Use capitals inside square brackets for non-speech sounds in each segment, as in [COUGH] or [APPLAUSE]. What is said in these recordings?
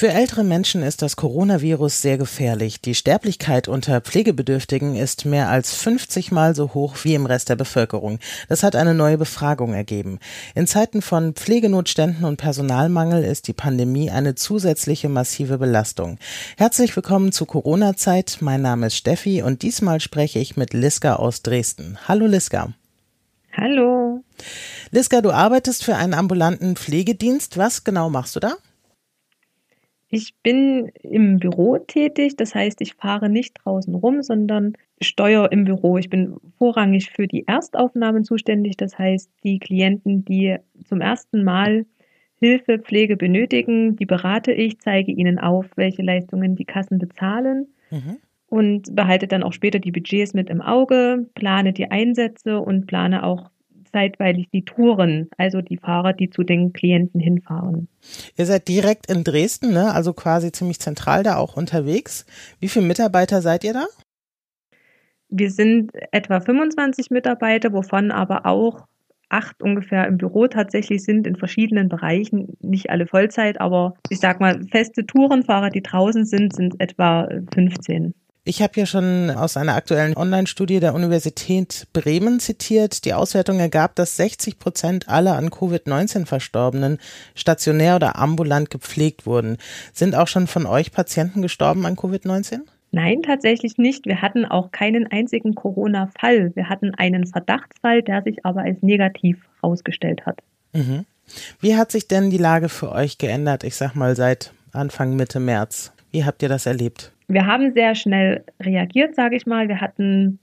Für ältere Menschen ist das Coronavirus sehr gefährlich. Die Sterblichkeit unter Pflegebedürftigen ist mehr als 50 Mal so hoch wie im Rest der Bevölkerung. Das hat eine neue Befragung ergeben. In Zeiten von Pflegenotständen und Personalmangel ist die Pandemie eine zusätzliche massive Belastung. Herzlich willkommen zu Corona-Zeit. Mein Name ist Steffi und diesmal spreche ich mit Liska aus Dresden. Hallo Liska. Hallo. Liska, du arbeitest für einen ambulanten Pflegedienst. Was genau machst du da? Ich bin im Büro tätig, das heißt, ich fahre nicht draußen rum, sondern steuere im Büro. Ich bin vorrangig für die Erstaufnahmen zuständig, das heißt, die Klienten, die zum ersten Mal Hilfe, Pflege benötigen, die berate ich, zeige ihnen auf, welche Leistungen die Kassen bezahlen mhm. und behalte dann auch später die Budgets mit im Auge, plane die Einsätze und plane auch zeitweilig die Touren, also die Fahrer, die zu den Klienten hinfahren. Ihr seid direkt in Dresden, ne? also quasi ziemlich zentral da auch unterwegs. Wie viele Mitarbeiter seid ihr da? Wir sind etwa 25 Mitarbeiter, wovon aber auch acht ungefähr im Büro tatsächlich sind in verschiedenen Bereichen, nicht alle Vollzeit, aber ich sag mal, feste Tourenfahrer, die draußen sind, sind etwa 15. Ich habe ja schon aus einer aktuellen Online-Studie der Universität Bremen zitiert. Die Auswertung ergab, dass 60 Prozent aller an Covid-19 Verstorbenen stationär oder ambulant gepflegt wurden. Sind auch schon von euch Patienten gestorben an Covid-19? Nein, tatsächlich nicht. Wir hatten auch keinen einzigen Corona-Fall. Wir hatten einen Verdachtsfall, der sich aber als negativ herausgestellt hat. Mhm. Wie hat sich denn die Lage für euch geändert, ich sag mal seit Anfang Mitte März? Wie habt ihr das erlebt? Wir haben sehr schnell reagiert, sage ich mal. Wir hatten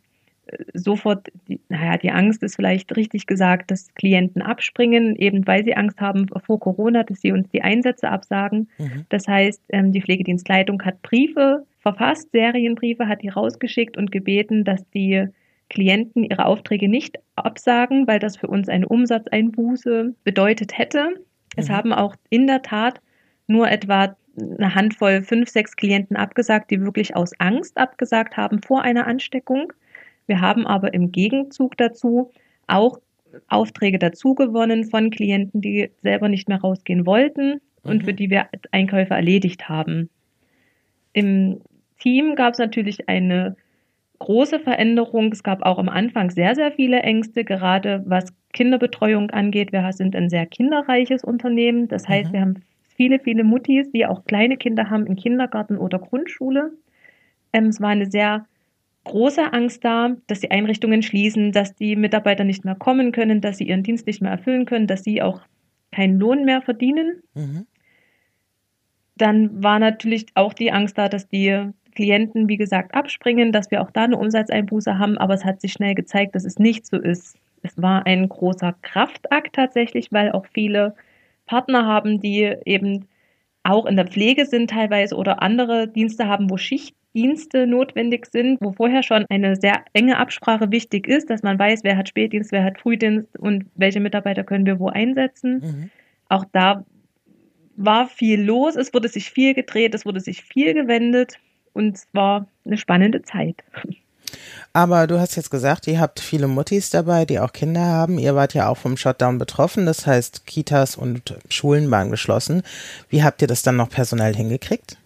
äh, sofort, die, naja, die Angst ist vielleicht richtig gesagt, dass Klienten abspringen, eben weil sie Angst haben vor Corona, dass sie uns die Einsätze absagen. Mhm. Das heißt, ähm, die Pflegedienstleitung hat Briefe verfasst, Serienbriefe, hat die rausgeschickt und gebeten, dass die Klienten ihre Aufträge nicht absagen, weil das für uns eine Umsatzeinbuße bedeutet hätte. Es mhm. haben auch in der Tat nur etwa eine Handvoll, fünf, sechs Klienten abgesagt, die wirklich aus Angst abgesagt haben vor einer Ansteckung. Wir haben aber im Gegenzug dazu auch Aufträge dazu gewonnen von Klienten, die selber nicht mehr rausgehen wollten und mhm. für die wir Einkäufe erledigt haben. Im Team gab es natürlich eine große Veränderung. Es gab auch am Anfang sehr, sehr viele Ängste, gerade was Kinderbetreuung angeht. Wir sind ein sehr kinderreiches Unternehmen. Das heißt, mhm. wir haben viele, viele Muttis, die auch kleine Kinder haben im Kindergarten oder Grundschule. Ähm, es war eine sehr große Angst da, dass die Einrichtungen schließen, dass die Mitarbeiter nicht mehr kommen können, dass sie ihren Dienst nicht mehr erfüllen können, dass sie auch keinen Lohn mehr verdienen. Mhm. Dann war natürlich auch die Angst da, dass die Klienten, wie gesagt, abspringen, dass wir auch da eine Umsatzeinbuße haben, aber es hat sich schnell gezeigt, dass es nicht so ist. Es war ein großer Kraftakt tatsächlich, weil auch viele Partner haben, die eben auch in der Pflege sind teilweise oder andere Dienste haben, wo Schichtdienste notwendig sind, wo vorher schon eine sehr enge Absprache wichtig ist, dass man weiß, wer hat Spätdienst, wer hat Frühdienst und welche Mitarbeiter können wir wo einsetzen. Mhm. Auch da war viel los, es wurde sich viel gedreht, es wurde sich viel gewendet und es war eine spannende Zeit. Aber du hast jetzt gesagt, ihr habt viele Muttis dabei, die auch Kinder haben. Ihr wart ja auch vom Shutdown betroffen, das heißt, Kitas und Schulen waren geschlossen. Wie habt ihr das dann noch personell hingekriegt?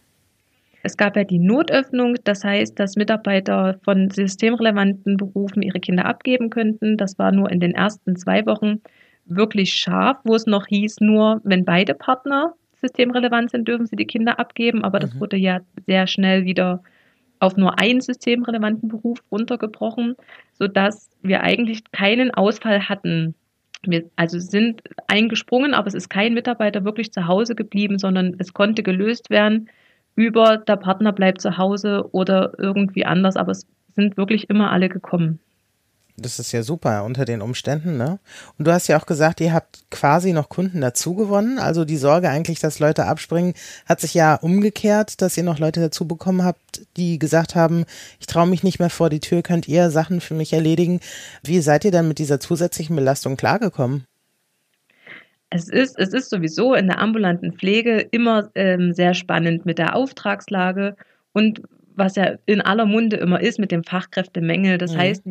Es gab ja die Notöffnung, das heißt, dass Mitarbeiter von systemrelevanten Berufen ihre Kinder abgeben könnten. Das war nur in den ersten zwei Wochen wirklich scharf, wo es noch hieß, nur wenn beide Partner systemrelevant sind, dürfen sie die Kinder abgeben. Aber das mhm. wurde ja sehr schnell wieder auf nur einen systemrelevanten Beruf runtergebrochen, sodass wir eigentlich keinen Ausfall hatten. Wir also sind eingesprungen, aber es ist kein Mitarbeiter wirklich zu Hause geblieben, sondern es konnte gelöst werden über der Partner bleibt zu Hause oder irgendwie anders, aber es sind wirklich immer alle gekommen. Das ist ja super unter den Umständen, ne? Und du hast ja auch gesagt, ihr habt quasi noch Kunden dazu gewonnen. Also die Sorge eigentlich, dass Leute abspringen, hat sich ja umgekehrt, dass ihr noch Leute dazu bekommen habt, die gesagt haben, ich traue mich nicht mehr vor die Tür, könnt ihr Sachen für mich erledigen. Wie seid ihr dann mit dieser zusätzlichen Belastung klargekommen? Es ist, es ist sowieso in der ambulanten Pflege immer ähm, sehr spannend mit der Auftragslage und was ja in aller Munde immer ist mit dem Fachkräftemangel. Das mhm. heißt,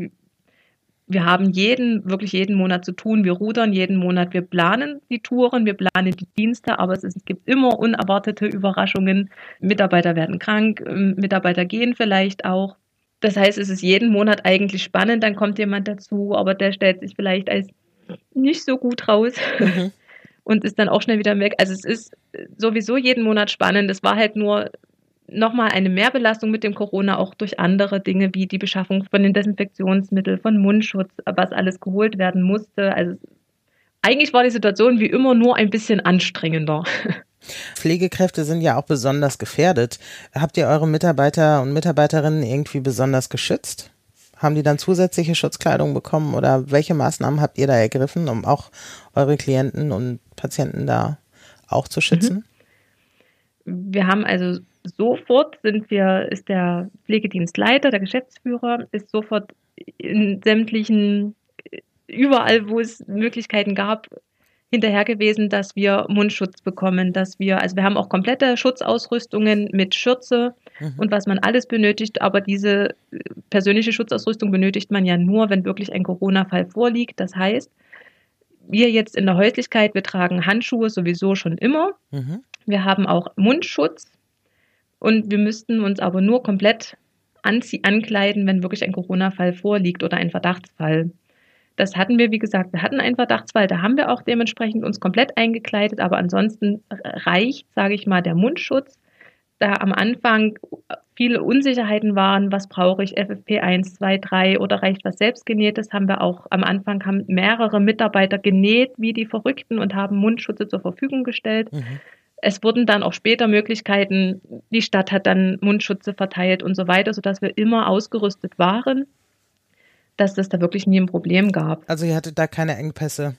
wir haben jeden, wirklich jeden Monat zu tun. Wir rudern jeden Monat. Wir planen die Touren, wir planen die Dienste, aber es, ist, es gibt immer unerwartete Überraschungen. Mitarbeiter werden krank, ähm, Mitarbeiter gehen vielleicht auch. Das heißt, es ist jeden Monat eigentlich spannend. Dann kommt jemand dazu, aber der stellt sich vielleicht als nicht so gut raus. Mhm. [LAUGHS] Und ist dann auch schnell wieder weg. Also es ist sowieso jeden Monat spannend. Es war halt nur nochmal eine Mehrbelastung mit dem Corona auch durch andere Dinge wie die Beschaffung von den Desinfektionsmitteln, von Mundschutz, was alles geholt werden musste. Also eigentlich war die Situation wie immer nur ein bisschen anstrengender. Pflegekräfte sind ja auch besonders gefährdet. Habt ihr eure Mitarbeiter und Mitarbeiterinnen irgendwie besonders geschützt? Haben die dann zusätzliche Schutzkleidung bekommen oder welche Maßnahmen habt ihr da ergriffen, um auch eure Klienten und Patienten da auch zu schützen? Mhm. Wir haben also sofort sind wir, ist der Pflegedienstleiter, der Geschäftsführer, ist sofort in sämtlichen, überall, wo es Möglichkeiten gab, hinterher gewesen, dass wir Mundschutz bekommen, dass wir, also wir haben auch komplette Schutzausrüstungen mit Schürze mhm. und was man alles benötigt, aber diese persönliche Schutzausrüstung benötigt man ja nur, wenn wirklich ein Corona-Fall vorliegt. Das heißt, wir jetzt in der Häuslichkeit, wir tragen Handschuhe sowieso schon immer. Mhm. Wir haben auch Mundschutz, und wir müssten uns aber nur komplett ankleiden, wenn wirklich ein Corona-Fall vorliegt oder ein Verdachtsfall. Das hatten wir, wie gesagt, wir hatten einen Verdachtsfall, da haben wir auch dementsprechend uns komplett eingekleidet, aber ansonsten reicht, sage ich mal, der Mundschutz. Da am Anfang viele Unsicherheiten waren, was brauche ich, FFP1, 2, 3 oder reicht was selbstgenähtes, haben wir auch am Anfang haben mehrere Mitarbeiter genäht wie die Verrückten und haben Mundschutze zur Verfügung gestellt. Mhm. Es wurden dann auch später Möglichkeiten, die Stadt hat dann Mundschutze verteilt und so weiter, sodass wir immer ausgerüstet waren, dass es da wirklich nie ein Problem gab. Also ihr hattet da keine Engpässe?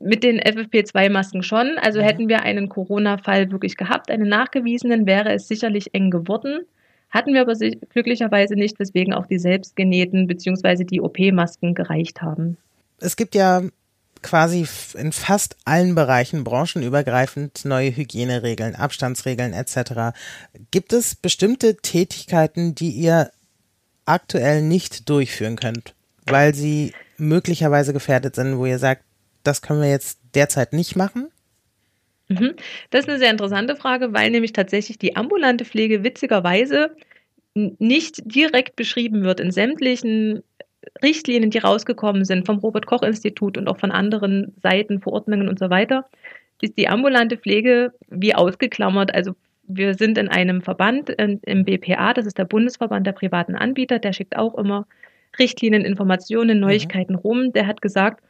Mit den FFP2-Masken schon. Also ja. Mhm. hätten wir einen Corona-Fall wirklich gehabt, einen nachgewiesenen, wäre es sicherlich eng geworden. Hatten wir aber glücklicherweise nicht, weswegen auch die selbstgenähten bzw. die OP-Masken gereicht haben. Es gibt ja quasi in fast allen Bereichen branchenübergreifend neue Hygieneregeln, Abstandsregeln etc. Gibt es bestimmte Tätigkeiten, die ihr aktuell nicht durchführen könnt, weil sie möglicherweise gefährdet sind, wo ihr sagt, das können wir jetzt derzeit nicht machen? Mhm. Das ist eine sehr interessante Frage, weil nämlich tatsächlich die ambulante Pflege witzigerweise nicht direkt beschrieben wird in sämtlichen Richtlinien, die rausgekommen sind vom Robert Koch Institut und auch von anderen Seiten, Verordnungen und so weiter, ist die ambulante Pflege wie ausgeklammert. Also wir sind in einem Verband im BPA, das ist der Bundesverband der privaten Anbieter, der schickt auch immer Richtlinien, Informationen, mhm. Neuigkeiten mhm. rum. Der hat gesagt,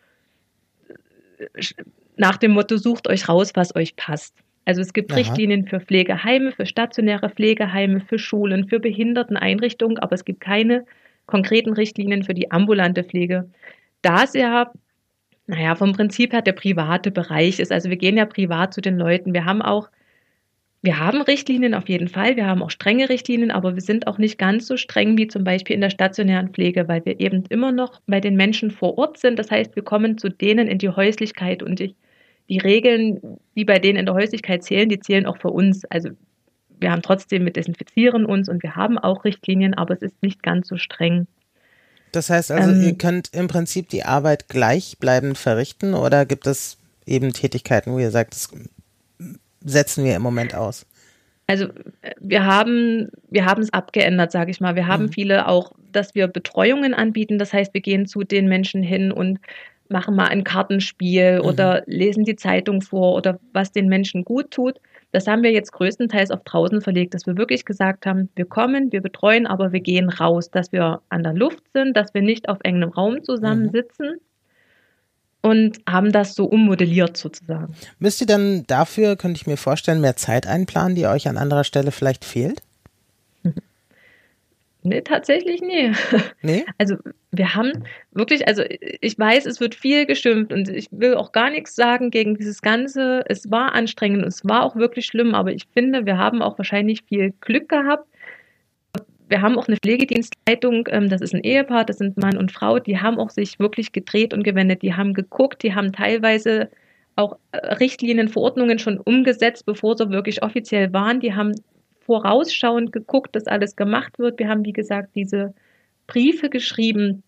nach dem Motto, sucht euch raus, was euch passt. Also es gibt Aha. Richtlinien für Pflegeheime, für stationäre Pflegeheime, für Schulen, für Behinderteneinrichtungen, aber es gibt keine konkreten Richtlinien für die ambulante Pflege. Da es ja, naja, vom Prinzip her der private Bereich ist, also wir gehen ja privat zu den Leuten. Wir haben auch, wir haben Richtlinien auf jeden Fall, wir haben auch strenge Richtlinien, aber wir sind auch nicht ganz so streng wie zum Beispiel in der stationären Pflege, weil wir eben immer noch bei den Menschen vor Ort sind. Das heißt, wir kommen zu denen in die Häuslichkeit und die, die Regeln, die bei denen in der Häuslichkeit zählen, die zählen auch für uns. Also wir haben trotzdem mit Desinfizieren uns und wir haben auch Richtlinien, aber es ist nicht ganz so streng. Das heißt also, ähm, ihr könnt im Prinzip die Arbeit gleichbleibend verrichten oder gibt es eben Tätigkeiten, wo ihr sagt, das setzen wir im Moment aus? Also wir haben wir haben es abgeändert, sage ich mal. Wir haben mhm. viele auch, dass wir Betreuungen anbieten. Das heißt, wir gehen zu den Menschen hin und machen mal ein Kartenspiel mhm. oder lesen die Zeitung vor oder was den Menschen gut tut. Das haben wir jetzt größtenteils auf draußen verlegt, dass wir wirklich gesagt haben, wir kommen, wir betreuen, aber wir gehen raus, dass wir an der Luft sind, dass wir nicht auf engem Raum zusammensitzen. Mhm. Und haben das so ummodelliert sozusagen. Müsst ihr dann dafür, könnte ich mir vorstellen, mehr Zeit einplanen, die euch an anderer Stelle vielleicht fehlt? Nee, tatsächlich nee. [LAUGHS] Nee? Also wir haben wirklich, also ich weiß, es wird viel geschimpft und ich will auch gar nichts sagen gegen dieses Ganze. Es war anstrengend, es war auch wirklich schlimm, aber ich finde, wir haben auch wahrscheinlich viel Glück gehabt. Wir haben auch eine Pflegedienstleitung, ähm, das ist ein Ehepaar, das sind Mann und Frau, die haben auch sich wirklich gedreht und gewendet, die haben geguckt, die haben teilweise auch äh, Richtlinien, Verordnungen schon umgesetzt, bevor sie wirklich offiziell waren. Die haben vorausschauend geguckt, dass alles gemacht wird. Wir haben, wie gesagt, diese Briefe geschrieben,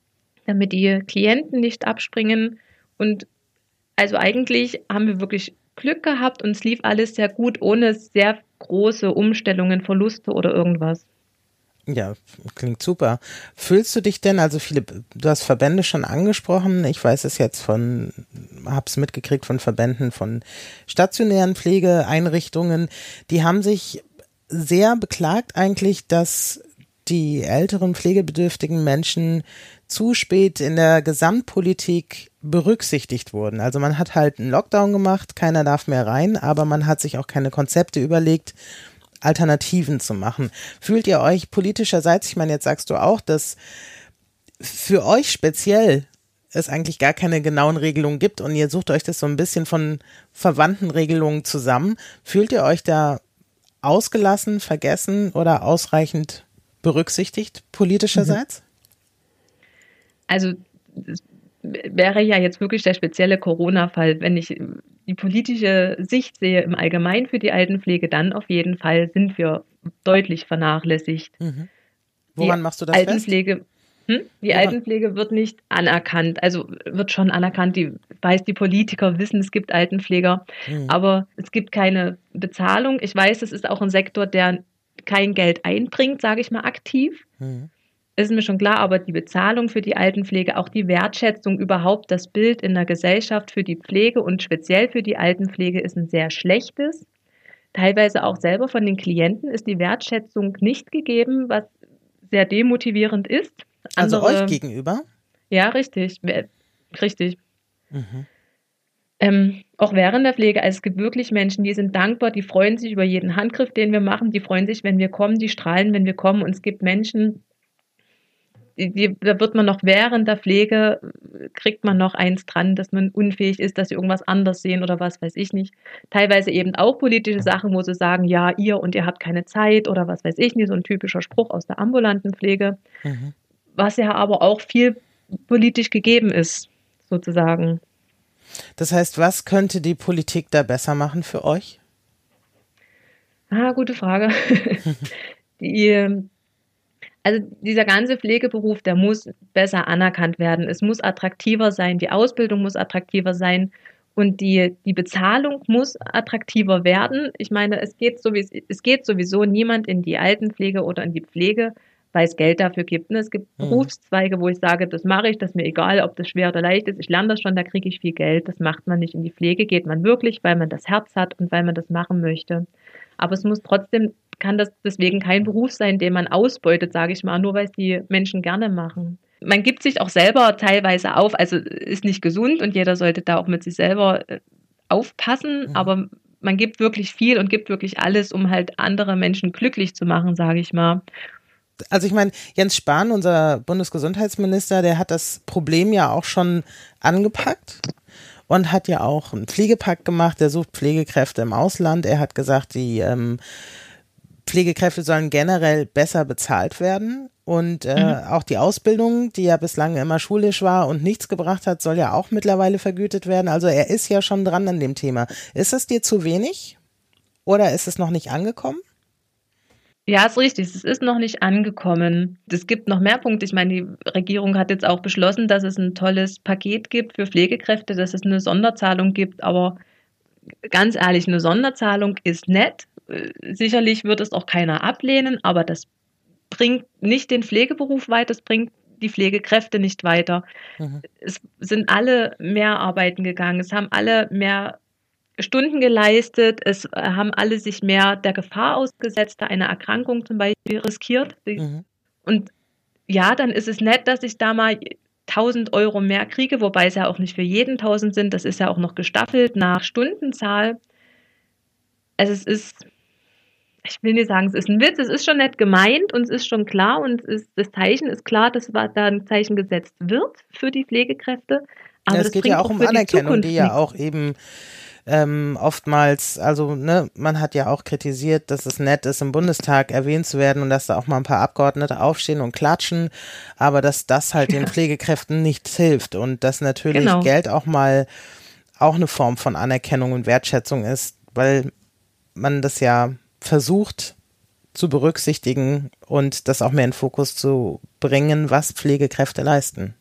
damit die Klienten nicht abspringen. Und also eigentlich haben wir wirklich Glück gehabt und es lief alles sehr gut, ohne sehr große Umstellungen, Verluste oder irgendwas. Ja, klingt super. Fühlst du dich denn, also viele, du hast Verbände schon angesprochen, ich weiß es jetzt von, hab's mitgekriegt von Verbänden von stationären Pflegeeinrichtungen, die haben sich sehr beklagt eigentlich, dass die älteren pflegebedürftigen Menschen zu spät in der Gesamtpolitik berücksichtigt wurden. Also man hat halt einen Lockdown gemacht, keiner darf mehr rein, aber man hat sich auch keine Konzepte überlegt, Alternativen zu machen. Fühlt ihr euch politischerseits, ich meine, jetzt sagst du auch, dass für euch speziell es eigentlich gar keine genauen Regelungen gibt und ihr sucht euch das so ein bisschen von verwandten Regelungen zusammen. Fühlt ihr euch da ausgelassen, vergessen oder ausreichend berücksichtigt politischerseits? Also wäre ja jetzt wirklich der spezielle Corona-Fall. Wenn ich die politische Sicht sehe im Allgemeinen für die Altenpflege, dann auf jeden Fall sind wir deutlich vernachlässigt. Mhm. Woran die machst du das Altenpflege, fest? Hm? Die? Altenpflege wird nicht anerkannt. Also wird schon anerkannt. Die weiß, die Politiker wissen, es gibt Altenpfleger, mhm. aber es gibt keine Bezahlung. Ich weiß, es ist auch ein Sektor, der kein Geld einbringt, sage ich mal aktiv. Mhm ist mir schon klar, aber die Bezahlung für die Altenpflege, auch die Wertschätzung überhaupt, das Bild in der Gesellschaft für die Pflege und speziell für die Altenpflege ist ein sehr schlechtes. Teilweise auch selber von den Klienten ist die Wertschätzung nicht gegeben, was sehr demotivierend ist. Also Andere, also euch gegenüber? Ja, richtig. Richtig. Mhm. Ähm, auch während der Pflege, also es gibt wirklich Menschen, die sind dankbar, die freuen sich über jeden Handgriff, den wir machen, die freuen sich, wenn wir kommen, die strahlen, wenn wir kommen. Und es gibt Menschen, die, da wird man noch während der Pflege, kriegt man noch eins dran, dass man unfähig ist, dass sie irgendwas anders sehen oder was weiß ich nicht. Teilweise eben auch politische Sachen, wo sie sagen, ja, ihr und ihr habt keine Zeit oder was weiß ich nicht, so ein typischer Spruch aus der ambulanten Pflege, mhm. Was ja aber auch viel politisch gegeben ist, sozusagen. Das heißt, was könnte die Politik da besser machen für euch? Ah, gute Frage. [LAUGHS] die, also dieser ganze Pflegeberuf, der muss besser anerkannt werden. Es muss attraktiver sein, die Ausbildung muss attraktiver sein und die, die Bezahlung muss attraktiver werden. Ich meine, es geht, sowieso, es geht sowieso niemand in die Altenpflege oder in die Pflege, weil es Geld dafür gibt. Es gibt mhm. Berufszweige, wo ich sage, das mache ich, das ist mir egal, ob das schwer oder leicht ist. Ich lerne das schon, da kriege ich viel Geld. Das macht man nicht. In die Pflege geht man wirklich, weil man das Herz hat und weil man das machen möchte. Aber es muss trotzdem kann das deswegen kein Beruf sein, den man ausbeutet, sage ich mal, nur weil es die Menschen gerne machen. Man gibt sich auch selber teilweise auf, also ist nicht gesund und jeder sollte da auch mit sich selber äh, aufpassen, mhm. aber man gibt wirklich viel und gibt wirklich alles, um halt andere Menschen glücklich zu machen, sage ich mal. Also ich meine, Jens Spahn, unser Bundesgesundheitsminister, der hat das Problem ja auch schon angepackt und hat ja auch einen Pflegepakt gemacht, der sucht Pflegekräfte im Ausland. Er hat gesagt, die ähm, Pflegekräfte sollen generell besser bezahlt werden. Und äh, mhm. auch die Ausbildung, die ja bislang immer schulisch war und nichts gebracht hat, soll ja auch mittlerweile vergütet werden. Also er ist ja schon dran an dem Thema. Ist es dir zu wenig oder ist es noch nicht angekommen? Ja, ist richtig. Es ist noch nicht angekommen. Es gibt noch mehr Punkte. Ich meine, die Regierung hat jetzt auch beschlossen, dass es ein tolles Paket gibt für Pflegekräfte, dass es eine Sonderzahlung gibt. Aber ganz ehrlich, eine Sonderzahlung ist nett, sicherlich wird es auch keiner ablehnen, aber das bringt nicht den Pflegeberuf weiter, es bringt die Pflegekräfte nicht weiter. Mhm. Es sind alle mehr arbeiten gegangen, es haben alle mehr Stunden geleistet, es haben alle sich mehr der Gefahr ausgesetzt, da eine Erkrankung zum Beispiel riskiert. Mhm. Und ja, dann ist es nett, dass ich da mal 1000 Euro mehr kriege, wobei es ja auch nicht für jeden 1000 sind, das ist ja auch noch gestaffelt nach Stundenzahl. Also es ist, ich will nicht sagen, es ist ein Witz, es ist schon nett gemeint und es ist schon klar und ist, das Zeichen ist klar, dass da ein Zeichen gesetzt wird für die Pflegekräfte. Aber ja, es geht ja auch um Anerkennung, die, die ja auch eben ähm, oftmals, also ne, man hat ja auch kritisiert, dass es nett ist, im Bundestag erwähnt zu werden und dass da auch mal ein paar Abgeordnete aufstehen und klatschen, aber dass das halt den Pflegekräften nichts hilft und dass natürlich genau. Geld auch mal auch eine Form von Anerkennung und Wertschätzung ist, weil man das ja versucht zu berücksichtigen und das auch mehr in Fokus zu bringen, was Pflegekräfte leisten.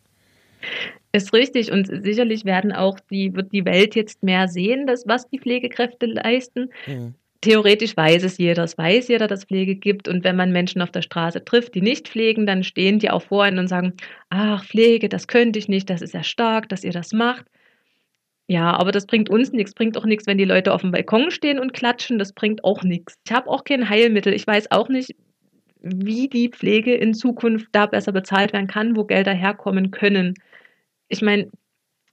Ist richtig und sicherlich werden auch die, wird die Welt jetzt mehr sehen, dass, was die Pflegekräfte leisten. Mhm. Theoretisch weiß es jeder, es weiß jeder, dass es Pflege gibt. Und wenn man Menschen auf der Straße trifft, die nicht pflegen, dann stehen die auch vor einem und sagen, ach, Pflege, das könnte ich nicht, das ist ja stark, dass ihr das macht. Ja, aber das bringt uns nichts, bringt auch nichts, wenn die Leute auf dem Balkon stehen und klatschen, das bringt auch nichts. Ich habe auch kein Heilmittel. Ich weiß auch nicht, wie die Pflege in Zukunft da besser bezahlt werden kann, wo Gelder herkommen können. Ich meine,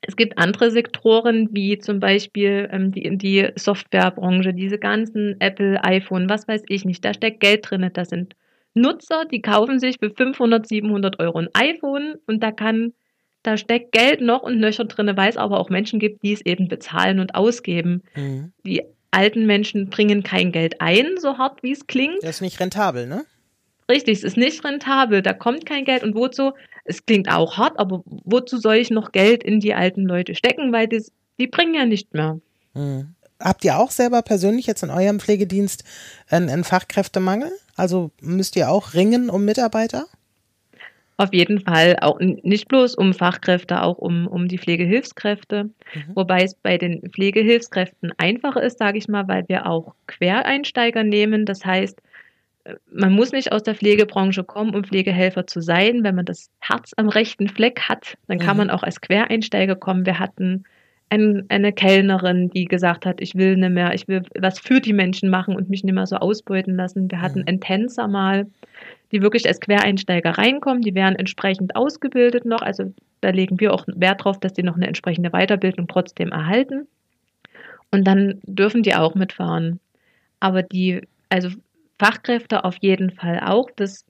es gibt andere Sektoren, wie zum Beispiel ähm, die, die Softwarebranche, diese ganzen Apple, iPhone, was weiß ich nicht. Da steckt Geld drin. Da sind Nutzer, die kaufen sich für 500, 700 Euro ein iPhone und da kann, da steckt Geld noch und nöcher drin, weil es aber auch Menschen gibt, die es eben bezahlen und ausgeben. Mhm. Die alten Menschen bringen kein Geld ein, so hart wie es klingt. Das ist nicht rentabel, ne? Richtig, es ist nicht rentabel, da kommt kein Geld und wozu? Es klingt auch hart, aber wozu soll ich noch Geld in die alten Leute stecken, weil das, die bringen ja nicht mehr. Hm. Habt ihr auch selber persönlich jetzt in eurem Pflegedienst einen, einen Fachkräftemangel? Also müsst ihr auch ringen um Mitarbeiter? Auf jeden Fall, auch nicht bloß um Fachkräfte, auch um, um die Pflegehilfskräfte. Mhm. Wobei es bei den Pflegehilfskräften einfacher ist, sage ich mal, weil wir auch Quereinsteiger nehmen. Das heißt, man muss nicht aus der Pflegebranche kommen, um Pflegehelfer zu sein. Wenn man das Herz am rechten Fleck hat, dann kann mhm. man auch als Quereinsteiger kommen. Wir hatten ein, eine Kellnerin, die gesagt hat, ich will nicht mehr, ich will was für die Menschen machen und mich nicht mehr so ausbeuten lassen. Wir hatten mhm. einen Tänzer mal, die wirklich als Quereinsteiger reinkommen. Die werden entsprechend ausgebildet noch. Also da legen wir auch Wert drauf, dass die noch eine entsprechende Weiterbildung trotzdem erhalten. Und dann dürfen die auch mitfahren. Aber die, also Fachkräfte auf jeden Fall auch. Das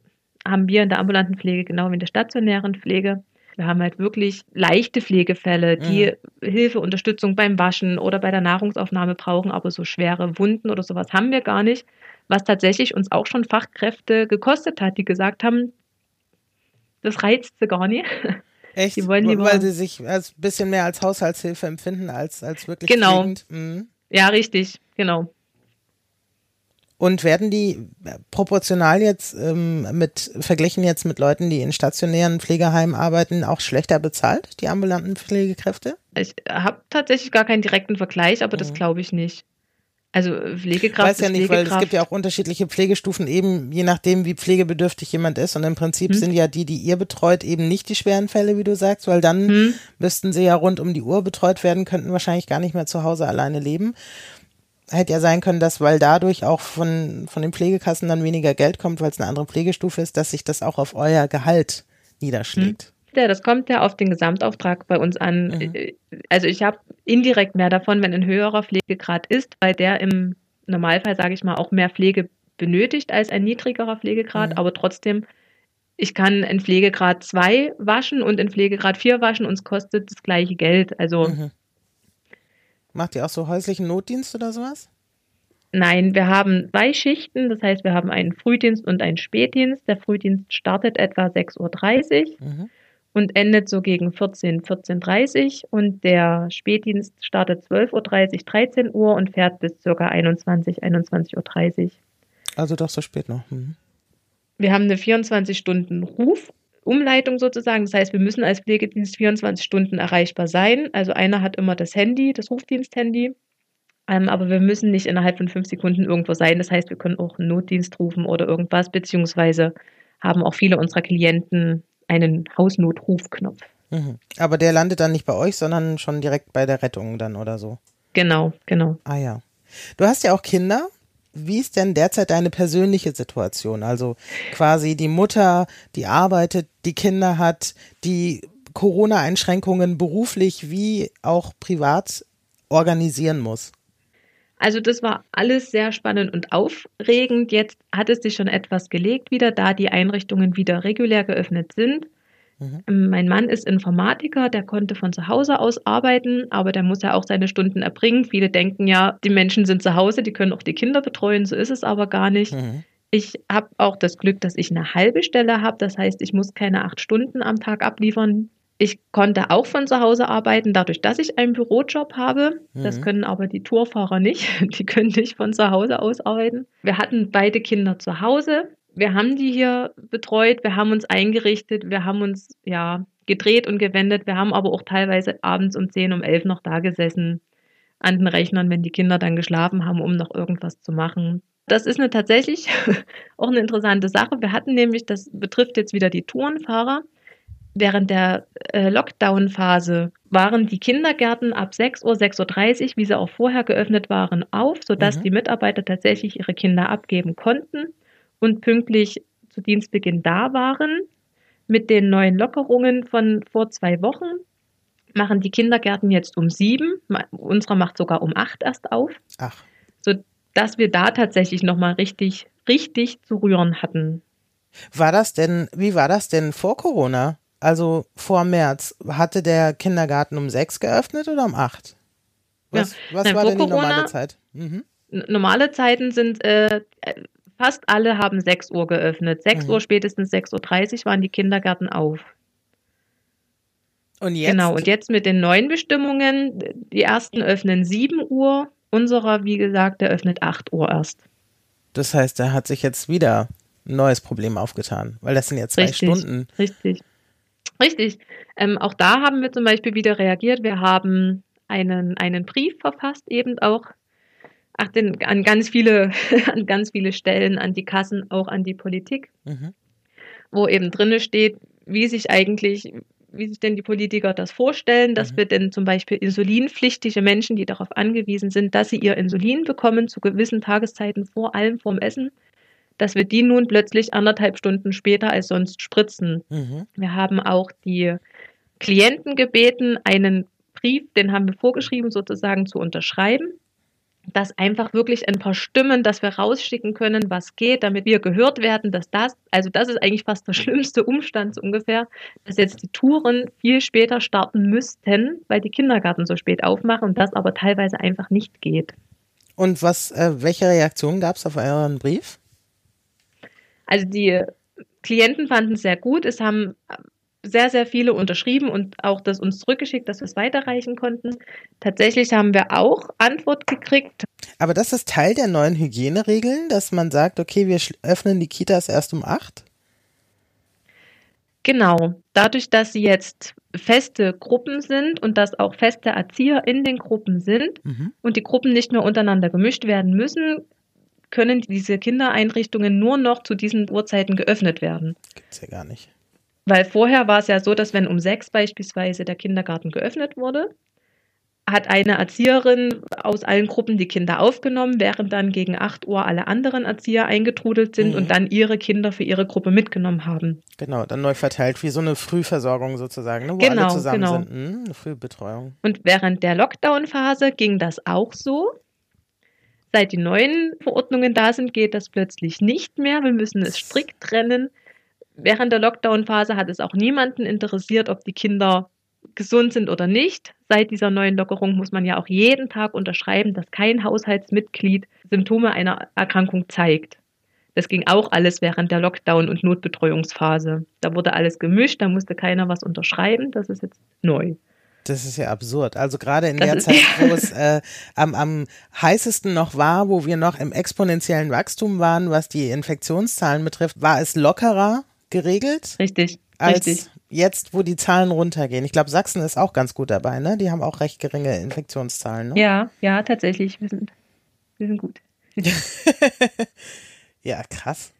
haben wir in der ambulanten Pflege genau wie in der stationären Pflege. Wir haben halt wirklich leichte Pflegefälle, die mhm. Hilfe, Unterstützung beim Waschen oder bei der Nahrungsaufnahme brauchen, aber so schwere Wunden oder sowas haben wir gar nicht. Was tatsächlich uns auch schon Fachkräfte gekostet hat, die gesagt haben, das reizt sie gar nicht. Echt? Die wollen lieber, Weil sie sich als bisschen mehr als Haushaltshilfe empfinden als, als wirklich Genau. Mhm. Ja, richtig, genau. Und werden die proportional jetzt ähm, mit verglichen jetzt mit Leuten, die in stationären Pflegeheimen arbeiten, auch schlechter bezahlt, die ambulanten Pflegekräfte? Ich habe tatsächlich gar keinen direkten Vergleich, aber mhm. das glaube ich nicht. Also Pflegekraft. Ich weiß ja nicht, weil es gibt ja auch unterschiedliche Pflegestufen, eben je nachdem, wie pflegebedürftig jemand ist. Und im Prinzip hm. sind ja die, die ihr betreut, eben nicht die schweren Fälle, wie du sagst, weil dann hm. müssten sie ja rund um die Uhr betreut werden, könnten wahrscheinlich gar nicht mehr zu Hause alleine leben hätte ja sein können, dass weil dadurch auch von, von den Pflegekassen dann weniger Geld kommt, weil es eine andere Pflegestufe ist, dass sich das auch auf euer Gehalt niederschlägt. Mhm. Ja, das kommt ja auf den Gesamtauftrag bei uns an. Mhm. Also ich habe indirekt mehr davon, wenn ein höherer Pflegegrad ist, weil der im Normalfall, sage ich mal, auch mehr Pflege benötigt als ein niedrigerer Pflegegrad, mhm. aber trotzdem, ich kann in Pflegegrad 2 waschen und in Pflegegrad 4 waschen und es kostet das gleiche Geld. Also mhm. Macht ihr auch so häuslichen Notdienst oder sowas? Nein, wir haben zwei Schichten. Das heißt, wir haben einen Frühdienst und einen Spätdienst. Der Frühdienst startet etwa 6.30 Uhr mhm. und endet so gegen 14, 14.30 Uhr. Und der Spätdienst startet 12.30 Uhr, 13 Uhr und fährt bis ca. 21, 21.30 Uhr. Also doch so spät noch. Mhm. Wir haben eine 24-Stunden-Ruf- Umleitung sozusagen. Das heißt, wir müssen als Pflegedienst 24 Stunden erreichbar sein. Also einer hat immer das Handy, das Rufdienst-Handy. Ähm, aber wir müssen nicht innerhalb von fünf Sekunden irgendwo sein. Das heißt, wir können auch einen Notdienst rufen oder irgendwas, beziehungsweise haben auch viele unserer Klienten einen Hausnotrufknopf. Mhm. Aber der landet dann nicht bei euch, sondern schon direkt bei der Rettung dann oder so. Genau, genau. Ah ja. Du hast ja auch Kinder. Wie ist denn derzeit deine persönliche Situation? Also quasi die Mutter, die arbeitet, die Kinder hat, die Corona-Einschränkungen beruflich wie auch privat organisieren muss. Also das war alles sehr spannend und aufregend. Jetzt hat es sich schon etwas gelegt wieder, da die Einrichtungen wieder regulär geöffnet sind. Mhm. Ähm, mein Mann ist Informatiker, der konnte von zu Hause aus arbeiten, aber der muss ja auch seine Stunden erbringen. Viele denken ja, die Menschen sind zu Hause, die können auch die Kinder betreuen, so ist es aber gar nicht. Mhm. Ich habe auch das Glück, dass ich eine halbe Stelle habe, das heißt, ich muss keine acht Stunden am Tag abliefern. Ich konnte auch von zu Hause arbeiten, dadurch, dass ich einen Bürojob habe. Das Mhm. können aber die Tourfahrer nicht. [LAUGHS] Die können nicht von zu Hause aus arbeiten. Wir hatten beide Kinder zu Hause. Wir haben die hier betreut. Wir haben uns eingerichtet. Wir haben uns, ja, gedreht und gewendet. Wir haben aber auch teilweise abends um 10, um 11 noch da gesessen an den Rechnern, wenn die Kinder dann geschlafen haben, um noch irgendwas zu machen. Das ist eine tatsächlich [LAUGHS] auch eine interessante Sache. Wir hatten nämlich, das betrifft jetzt wieder die Tourenfahrer, während der äh, Lockdown-Phase waren die Kindergärten ab 6 Uhr, 6.30 Uhr, wie sie auch vorher geöffnet waren, auf, sodass Mhm. die Mitarbeiter tatsächlich ihre Kinder abgeben konnten und pünktlich zu Dienstbeginn da waren. Mit den neuen Lockerungen von vor zwei Wochen machen die Kindergärten jetzt um sieben. Unserer macht sogar um acht erst auf, Ach, sodass wir da tatsächlich nochmal richtig, richtig zu rühren hatten. war das denn, wie war das denn vor Corona? Also vor März, hatte der Kindergarten um sechs geöffnet oder um acht? Was, was Nein, war denn die normale Zeit? Mhm. Normale Zeiten sind, äh, fast alle haben 6 Uhr geöffnet. 6 Mhm. Uhr, spätestens 6.30 Uhr waren die Kindergärten auf. Und jetzt? Genau, und jetzt mit den neuen Bestimmungen, die ersten öffnen 7 Uhr, unserer, wie gesagt, der öffnet 8 Uhr erst. Das heißt, da hat sich jetzt wieder ein neues Problem aufgetan, weil das sind ja zwei Richtig. Stunden. Richtig. Richtig. Ähm, auch da haben wir zum Beispiel wieder reagiert. Wir haben einen, einen Brief verfasst, eben auch ach, den, an, ganz viele, [LAUGHS] an ganz viele Stellen, an die Kassen, auch an die Politik. Mhm. wo eben drinne steht, wie sich eigentlich, wie sich denn die Politiker das vorstellen, dass Mhm. wir denn zum Beispiel insulinpflichtige Menschen, die darauf angewiesen sind, dass sie ihr Insulin bekommen zu gewissen Tageszeiten, vor allem vorm Essen, dass wir die nun plötzlich anderthalb Stunden später als sonst spritzen. Mhm. Wir haben auch die Klienten gebeten, einen Brief, den haben wir vorgeschrieben, sozusagen zu unterschreiben, dass einfach wirklich ein paar Stimmen, dass wir rausschicken können, was geht, damit wir gehört werden, dass das, also das ist eigentlich fast der schlimmste Umstand so ungefähr, dass jetzt die Touren viel später starten müssten, weil die Kindergarten so spät aufmachen und das aber teilweise einfach nicht geht. Und was, äh, welche Reaktion gab es auf euren Brief? Also die Klienten fanden es sehr gut. Es haben sehr, sehr viele unterschrieben und auch das uns zurückgeschickt, dass wir es weiterreichen konnten. Tatsächlich haben wir auch Antwort gekriegt. Aber das ist Teil der neuen Hygieneregeln, dass man sagt, okay, wir öffnen die Kitas erst um acht? Genau. Dadurch, dass sie jetzt feste Gruppen sind und dass auch feste Erzieher in den Gruppen sind Mhm. und die Gruppen nicht mehr untereinander gemischt werden müssen, können diese Kindereinrichtungen nur noch zu diesen Uhrzeiten geöffnet werden. Gibt's ja gar nicht. Weil vorher war es ja so, dass wenn um sechs beispielsweise der Kindergarten geöffnet wurde, hat eine Erzieherin aus allen Gruppen die Kinder aufgenommen, während dann gegen 8 Uhr alle anderen Erzieher eingetrudelt sind Mhm. und dann ihre Kinder für ihre Gruppe mitgenommen haben. Genau, dann neu verteilt, wie so eine Frühversorgung sozusagen, ne, wo Genau, alle zusammen genau. sind. Mhm, eine Frühbetreuung. Und während der Lockdown-Phase ging das auch so. Seit die neuen Verordnungen da sind, geht das plötzlich nicht mehr. Wir müssen es strikt trennen. Während der Lockdown-Phase hat es auch niemanden interessiert, ob die Kinder gesund sind oder nicht. Seit dieser neuen Lockerung muss man ja auch jeden Tag unterschreiben, dass kein Haushaltsmitglied Symptome einer Erkrankung zeigt. Das ging auch alles während der Lockdown- und Notbetreuungsphase. Da wurde alles gemischt, da musste keiner was unterschreiben. Das ist jetzt neu. Das ist ja absurd. Also gerade in Das der Zeit, wo es äh, am, am heißesten noch war, wo wir noch im exponentiellen Wachstum waren, was die Infektionszahlen betrifft, war es lockerer geregelt Richtig, als richtig. jetzt, wo die Zahlen runtergehen. Ich glaube, Sachsen ist auch ganz gut dabei, ne? Die haben auch recht geringe Infektionszahlen, ne? Ja, ja, tatsächlich. Wir sind, wir sind gut. [LAUGHS] Ja, krass.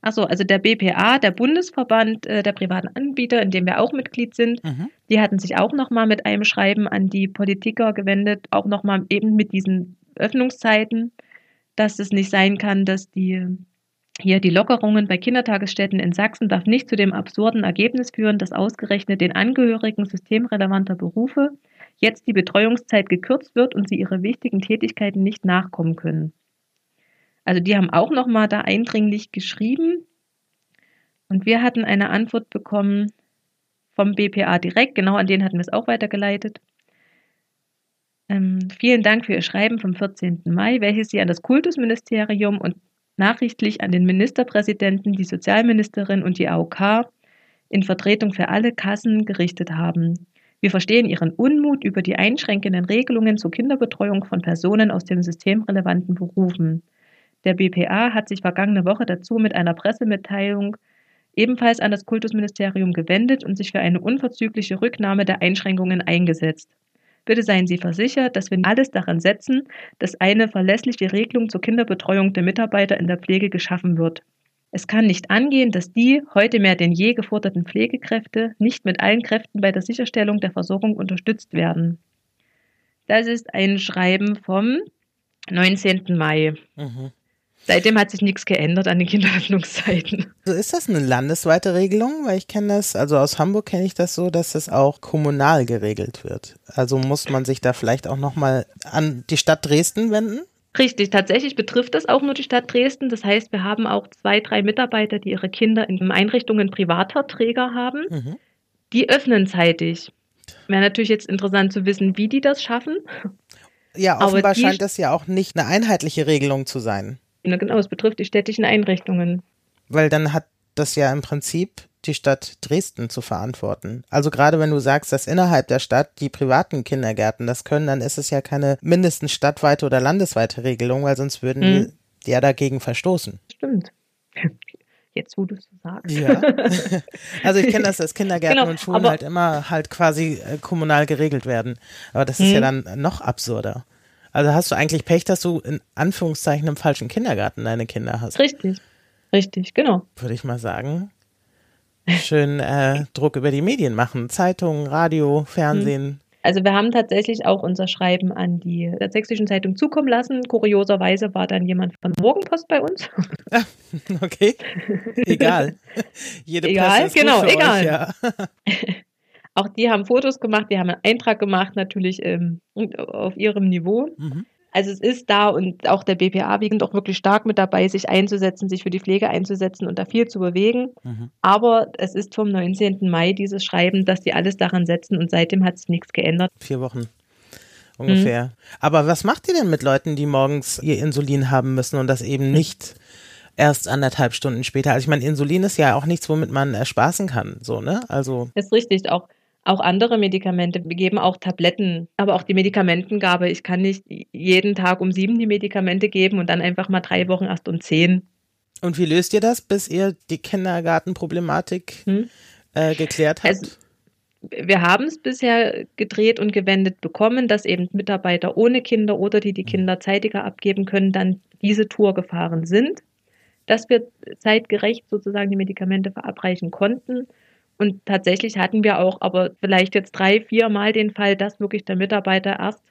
Achso, also der BPA, der Bundesverband äh, der privaten Anbieter, in dem wir auch Mitglied sind, Mhm. die hatten sich auch nochmal mit einem Schreiben an die Politiker gewendet, auch nochmal eben mit diesen Öffnungszeiten, dass es nicht sein kann, dass die hier die Lockerungen bei Kindertagesstätten in Sachsen darf nicht zu dem absurden Ergebnis führen, dass ausgerechnet den Angehörigen systemrelevanter Berufe jetzt die Betreuungszeit gekürzt wird und sie ihre wichtigen Tätigkeiten nicht nachkommen können. Also die haben auch nochmal da eindringlich geschrieben und wir hatten eine Antwort bekommen vom BPA direkt, genau an den hatten wir es auch weitergeleitet. Ähm, vielen Dank für Ihr Schreiben vom 14. Mai, welches Sie an das Kultusministerium und nachrichtlich an den Ministerpräsidenten, die Sozialministerin und die AOK in Vertretung für alle Kassen gerichtet haben. Wir verstehen Ihren Unmut über die einschränkenden Regelungen zur Kinderbetreuung von Personen aus den systemrelevanten Berufen. Der BPA hat sich vergangene Woche dazu mit einer Pressemitteilung ebenfalls an das Kultusministerium gewendet und sich für eine unverzügliche Rücknahme der Einschränkungen eingesetzt. Bitte seien Sie versichert, dass wir alles daran setzen, dass eine verlässliche Regelung zur Kinderbetreuung der Mitarbeiter in der Pflege geschaffen wird. Es kann nicht angehen, dass die heute mehr denn je geforderten Pflegekräfte nicht mit allen Kräften bei der Sicherstellung der Versorgung unterstützt werden. Das ist ein Schreiben vom 19. Mai. Mhm. Seitdem hat sich nichts geändert an den Kinderöffnungszeiten. Also ist das eine landesweite Regelung? Weil ich kenne das, also aus Hamburg kenne ich das so, dass es auch kommunal geregelt wird. Also muss man sich da vielleicht auch nochmal an die Stadt Dresden wenden? Richtig, tatsächlich betrifft das auch nur die Stadt Dresden. Das heißt, wir haben auch zwei, drei Mitarbeiter, die ihre Kinder in Einrichtungen privater Träger haben. Mhm. Die öffnen zeitig. Wäre natürlich jetzt interessant zu wissen, wie die das schaffen. Ja, offenbar scheint das ja auch nicht eine einheitliche Regelung zu sein. Genau, es betrifft die städtischen Einrichtungen. Weil dann hat das ja im Prinzip die Stadt Dresden zu verantworten. Also gerade wenn du sagst, dass innerhalb der Stadt die privaten Kindergärten das können, dann ist es ja keine mindestens stadtweite oder landesweite Regelung, weil sonst würden hm. die ja dagegen verstoßen. Stimmt. [LAUGHS] Jetzt, wo du es sagst. Ja. [LAUGHS] Also ich kenne das, dass Kindergärten genau, und Schulen halt immer halt quasi äh, kommunal geregelt werden. Aber das ist ja hm. dann noch absurder. Also hast du eigentlich Pech, dass du in Anführungszeichen im falschen Kindergarten deine Kinder hast. Richtig, richtig, genau. Würde ich mal sagen. Schön äh, Druck über die Medien machen. Zeitungen, Radio, Fernsehen. Hm. Also wir haben tatsächlich auch unser Schreiben an die Sächsischen Zeitung zukommen lassen. Kurioserweise war dann jemand von Morgenpost bei uns. Ah, okay, egal. [LAUGHS] Jede egal, Presse ist genau, egal. Euch, ja. [LAUGHS] Auch die haben Fotos gemacht, die haben einen Eintrag gemacht, natürlich ähm, auf ihrem Niveau. Mhm. Also es ist da und auch der BPA wiegend auch wirklich stark mit dabei, sich einzusetzen, sich für die Pflege einzusetzen und da viel zu bewegen. Mhm. Aber es ist vom 19. Mai dieses Schreiben, dass die alles daran setzen und seitdem hat sich nichts geändert. Vier Wochen ungefähr. Mhm. Aber was macht ihr denn mit Leuten, die morgens ihr Insulin haben müssen und das eben nicht erst anderthalb Stunden später? Also ich meine, Insulin ist ja auch nichts, womit man spaßen kann, so, ne? Also. Das ist richtig. Auch auch andere Medikamente. Wir geben auch Tabletten, aber auch die Medikamentengabe. Ich kann nicht jeden Tag um sieben die Medikamente geben und dann einfach mal drei Wochen erst um zehn. Und wie löst ihr das, bis ihr die Kindergartenproblematik hm? äh, geklärt habt? Also, wir haben es bisher gedreht und gewendet bekommen, dass eben Mitarbeiter ohne Kinder oder die die hm. Kinder zeitiger abgeben können, dann diese Tour gefahren sind, dass wir zeitgerecht sozusagen die Medikamente verabreichen konnten. Und tatsächlich hatten wir auch aber vielleicht jetzt drei, vier Mal den Fall, dass wirklich der Mitarbeiter erst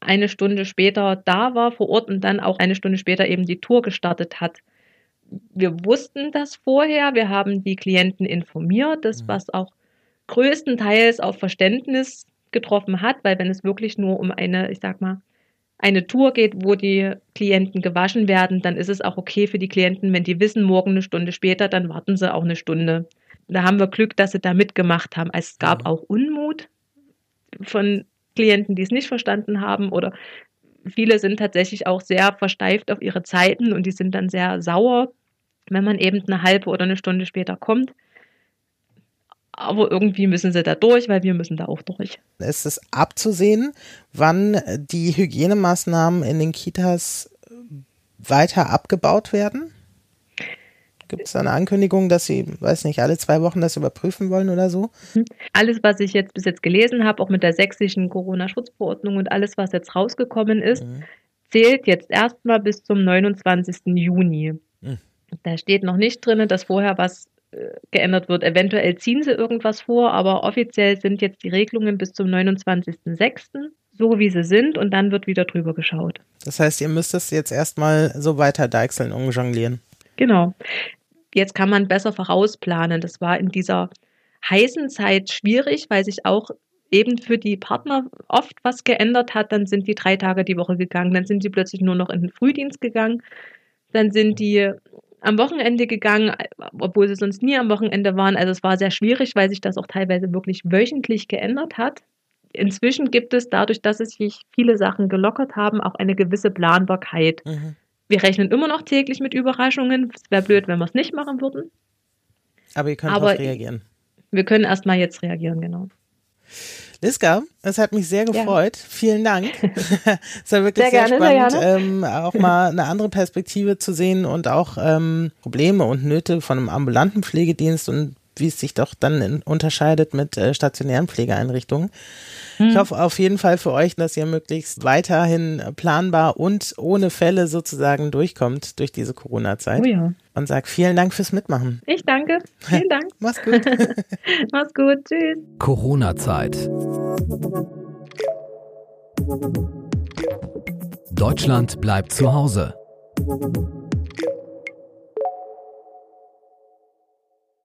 eine Stunde später da war vor Ort und dann auch eine Stunde später eben die Tour gestartet hat. Wir wussten das vorher, wir haben die Klienten informiert, das mhm. was auch größtenteils auf Verständnis getroffen hat, weil wenn es wirklich nur um eine, ich sag mal, eine Tour geht, wo die Klienten gewaschen werden, dann ist es auch okay für die Klienten, wenn die wissen, morgen eine Stunde später, dann warten sie auch eine Stunde da haben wir Glück, dass sie da mitgemacht haben. Es gab auch Unmut von Klienten, die es nicht verstanden haben oder viele sind tatsächlich auch sehr versteift auf ihre Zeiten und die sind dann sehr sauer, wenn man eben eine halbe oder eine Stunde später kommt. Aber irgendwie müssen sie da durch, weil wir müssen da auch durch. Es ist abzusehen, wann die Hygienemaßnahmen in den Kitas weiter abgebaut werden? Gibt es eine Ankündigung, dass Sie, weiß nicht, alle zwei Wochen das überprüfen wollen oder so? Mhm. Alles, was ich jetzt bis jetzt gelesen habe, auch mit der sächsischen Corona-Schutzverordnung und alles, was jetzt rausgekommen ist, mhm. zählt jetzt erstmal bis zum 29. Juni. Mhm. Da steht noch nicht drin, dass vorher was äh, geändert wird. Eventuell ziehen sie irgendwas vor, aber offiziell sind jetzt die Regelungen bis zum 29.06. so, wie sie sind und dann wird wieder drüber geschaut. Das heißt, ihr müsst es jetzt erstmal so weiter deichseln und jonglieren. Genau jetzt kann man besser vorausplanen. Das war in dieser heißen Zeit schwierig, weil sich auch eben für die Partner oft was geändert hat. Dann sind die drei Tage die Woche gegangen, dann sind sie plötzlich nur noch in den Frühdienst gegangen, dann sind die am Wochenende gegangen, obwohl sie sonst nie am Wochenende waren. Also es war sehr schwierig, weil sich das auch teilweise wirklich wöchentlich geändert hat. Inzwischen gibt es dadurch, dass es sich viele Sachen gelockert haben, auch eine gewisse Planbarkeit. Mhm. Wir rechnen immer noch täglich mit Überraschungen. Es wäre blöd, wenn wir es nicht machen würden. Aber ihr könnt darauf reagieren. Wir können erstmal jetzt reagieren, genau. Liska, es hat mich sehr gefreut. Ja. Vielen Dank. [LAUGHS] es war wirklich sehr, sehr gerne, spannend, sehr ähm, auch mal eine andere Perspektive zu sehen und auch ähm, Probleme und Nöte von einem ambulanten Pflegedienst und wie es sich doch dann in, unterscheidet mit äh, stationären Pflegeeinrichtungen. Hm. Ich hoffe auf jeden Fall für euch, dass ihr möglichst weiterhin planbar und ohne Fälle sozusagen durchkommt durch diese Corona-Zeit. Oh ja. Und sag vielen Dank fürs Mitmachen. Ich danke. Vielen Dank. [LAUGHS] Mach's gut. [LAUGHS] Mach's gut. Tschüss. Corona-Zeit. Deutschland bleibt zu Hause.